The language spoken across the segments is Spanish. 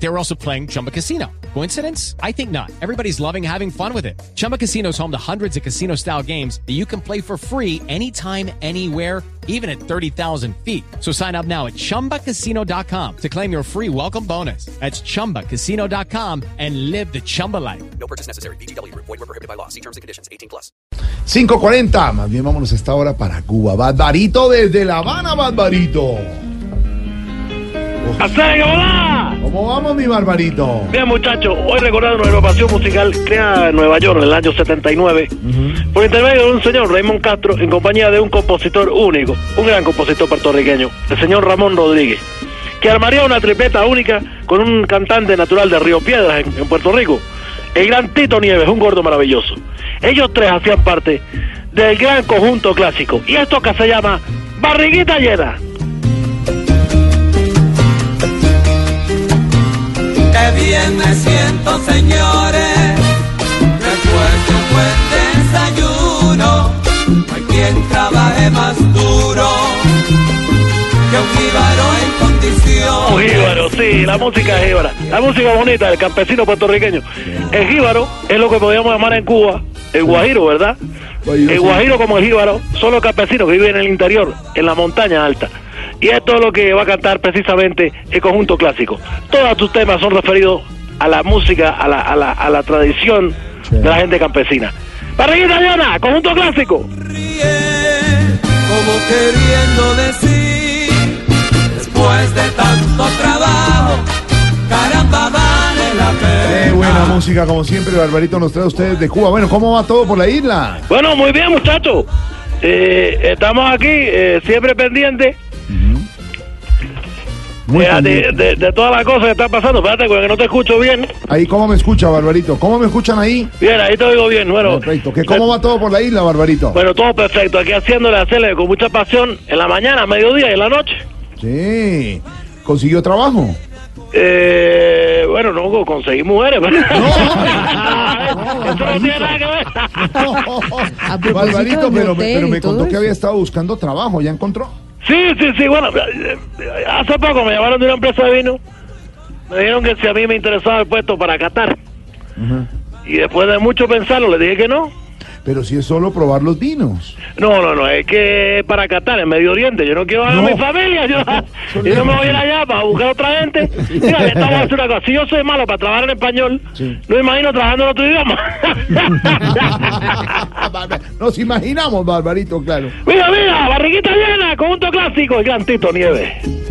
They were also playing Chumba Casino. Coincidence? I think not. Everybody's loving having fun with it. Chumba Casino is home to hundreds of casino style games that you can play for free anytime, anywhere, even at 30,000 feet. So sign up now at chumbacasino.com to claim your free welcome bonus. That's chumbacasino.com and live the Chumba life. No purchase necessary. BGW. Void were prohibited by law. See terms and conditions. 18 plus. 5.40, más bien vámonos a esta hora para Cuba. Barbarito desde La Habana, Barbarito. ¡Hacega, hola! ¿Cómo vamos, mi Barbarito? Bien, muchachos, hoy recordando una agrupación musical creada en Nueva York en el año 79 por intermedio de un señor, Raymond Castro, en compañía de un compositor único, un gran compositor puertorriqueño, el señor Ramón Rodríguez, que armaría una tripleta única con un cantante natural de Río Piedras, en, en Puerto Rico, el gran Tito Nieves, un gordo maravilloso. Ellos tres hacían parte del gran conjunto clásico, y esto que se llama Barriguita Llena. Bien me siento, señores, de un buen desayuno. No hay quien trabaje más duro que un jíbaro en Un condición. jíbaro, sí, la música es jíbara. La música bonita del campesino puertorriqueño. El jíbaro es lo que podríamos llamar en Cuba el guajiro, ¿verdad? El guajiro como el jíbaro son los campesinos que viven en el interior, en la montaña alta. Y esto es lo que va a cantar precisamente el conjunto clásico. Todos tus temas son referidos a la música, a la, a la, a la tradición de la gente campesina. Barriguita llena, conjunto clásico. Ríe, como queriendo decir, después de tanto trabajo, caramba, vale la pena. Qué buena música, como siempre, Barbarito nos trae a ustedes de Cuba. Bueno, ¿cómo va todo por la isla? Bueno, muy bien, muchachos. Eh, estamos aquí, eh, siempre pendientes Muy eh, de, pendiente. de- de todas las cosas que están pasando. Espérate, porque no te escucho bien. Ahí, ¿cómo me escucha, Barbarito? ¿Cómo me escuchan ahí? Bien, ahí te oigo bien. Bueno, Perfecto. ¿Qué, ¿Cómo va todo por la isla, Barbarito? bueno todo perfecto. Aquí haciéndole hacerle con mucha pasión en la mañana, mediodía y en la noche. Sí. ¿Consiguió trabajo? Eh, bueno, no conseguí mujeres. pero- no, Eso no tiene nada que ver. Barbarito, pero, me contó que había estado buscando trabajo. ¿Ya encontró? Sí, sí, sí, bueno, eh, eh, hace poco me llamaron de una empresa de vino, me dijeron que si a mí me interesaba el puesto para Qatar, y después de mucho pensarlo le dije que no. Pero si es solo probar los vinos. No, no, no, es que para Qatar, en Medio Oriente, yo no quiero a No. mi familia, yo, yo no me voy a ir allá para buscar otra gente. Mira, estamos a una cosa, si yo soy malo para trabajar en español, Sí. no me imagino trabajando en otro idioma. Nos imaginamos, Barbarito, claro. mira, mira, barriguita llena, conjunto clásico, el gran Tito Nieves.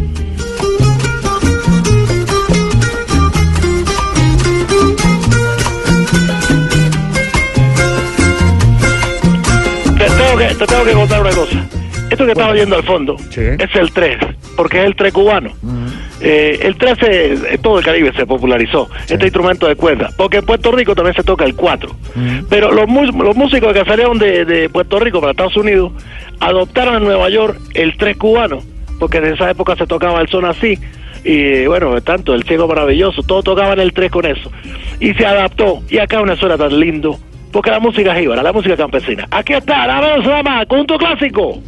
Tengo, que, te tengo que contar una cosa. Esto que estás oyendo al fondo Sí. es el 3, porque es el 3 cubano. Eh, el 13 en todo el Caribe se popularizó, este instrumento de cuerda, porque en Puerto Rico también se toca el 4. Pero los, músicos que salieron de, de Puerto Rico para Estados Unidos adoptaron en Nueva York el 3 cubano, porque en esa época se tocaba el son así. Y bueno, tanto el ciego maravilloso, todos tocaban el 3 con eso. Y se adaptó, y acá una suena tan lindo, porque la música es jíbara, la música campesina. Aquí está, la vez se llama Conjunto Clásico.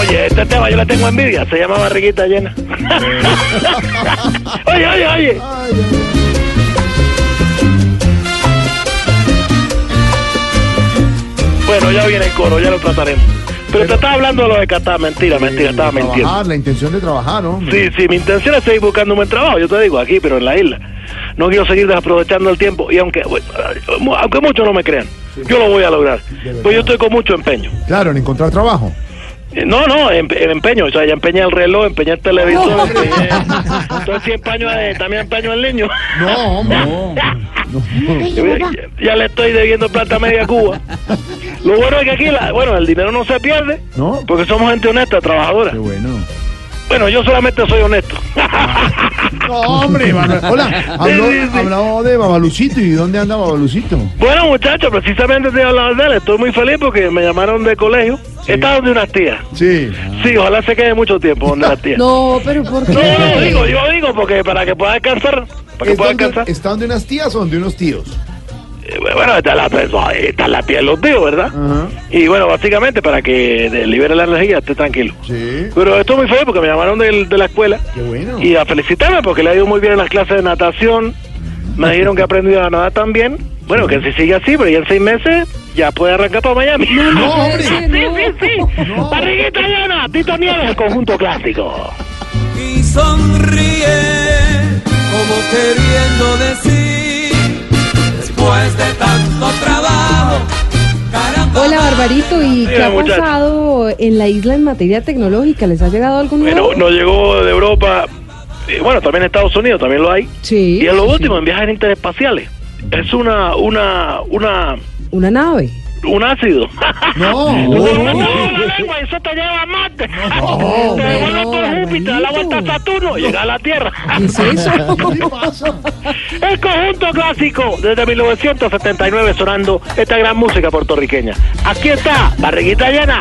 Oye, este tema yo le tengo envidia, se llama Barriguita Llena. oye, oye, oye. Bueno, ya viene el coro, ya lo trataremos. Pero, te estaba hablando de lo de Qatar, mentira, mentira, estaba mintiendo. Trabajar, la intención de trabajar, ¿no? Sí, sí, mi intención es seguir buscando un buen trabajo, yo te digo, aquí, pero en la isla. No quiero seguir desaprovechando el tiempo y aunque, aunque muchos no me crean, yo lo voy a lograr. Pues yo estoy con mucho empeño. Claro, en encontrar trabajo. Eh, No, no, el empeño, o sea, ya empeñé el reloj, empeñé el televisor, empeñé, entonces sí empeño, eh, también empeño el niño. No, hombre. ya, ya le estoy debiendo plata a media Cuba. Lo bueno es que aquí, la- bueno, el dinero no se pierde, No. porque somos gente honesta, trabajadora. Qué bueno. Bueno, yo solamente soy honesto. No, hombre, Manuel. Hola, habló, Sí, sí, sí. habló de Babalucito. ¿Y dónde anda Babalucito? bueno, muchachos, precisamente te hablaba de él. Estoy muy feliz porque me llamaron de colegio. Está donde unas tías. Sí. Sí, ojalá se quede mucho tiempo donde las tías. No, pero ¿por No, no, qué? digo, yo digo, porque para que pueda descansar, para que ¿Es pueda donde, descansar. ¿Está donde unas tías o donde unos tíos? Bueno, está la, está la tía de los tíos, ¿verdad? Y bueno, básicamente para que libere la energía, esté tranquilo. Sí. Pero estoy muy feliz porque me llamaron del- de, la escuela Qué bueno. y a felicitarme porque le ha ido muy bien en las clases de natación. Me dijeron que ha aprendido a nadar también. Bueno, que si sigue así, pero ya en seis meses ya puede arrancar para Miami. No, hombre. Sí, sí, sí. No. Barriguita llena, Tito Nieves, el conjunto clásico. y sonríe como queriendo Hola, Barbarito, ¿y qué ha muchacho. pasado en la isla en materia tecnológica? ¿Les ha llegado algo nuevo? Bueno, nos llegó de Europa, bueno, también en Estados Unidos también lo hay. Sí. Y en lo sí, último, sí. en viajes interespaciales. Es una, una, una, Una nave. un ácido. No. Devuelve No. toda la lengua y eso te lleva a Marte. No, no, por Júpiter, la vuelta a. Saturno, llega a la Tierra. ¿Qué es eso? ¿Qué pasa? El conjunto clásico desde 1979 sonando esta gran música puertorriqueña. Aquí está, barriguita llena.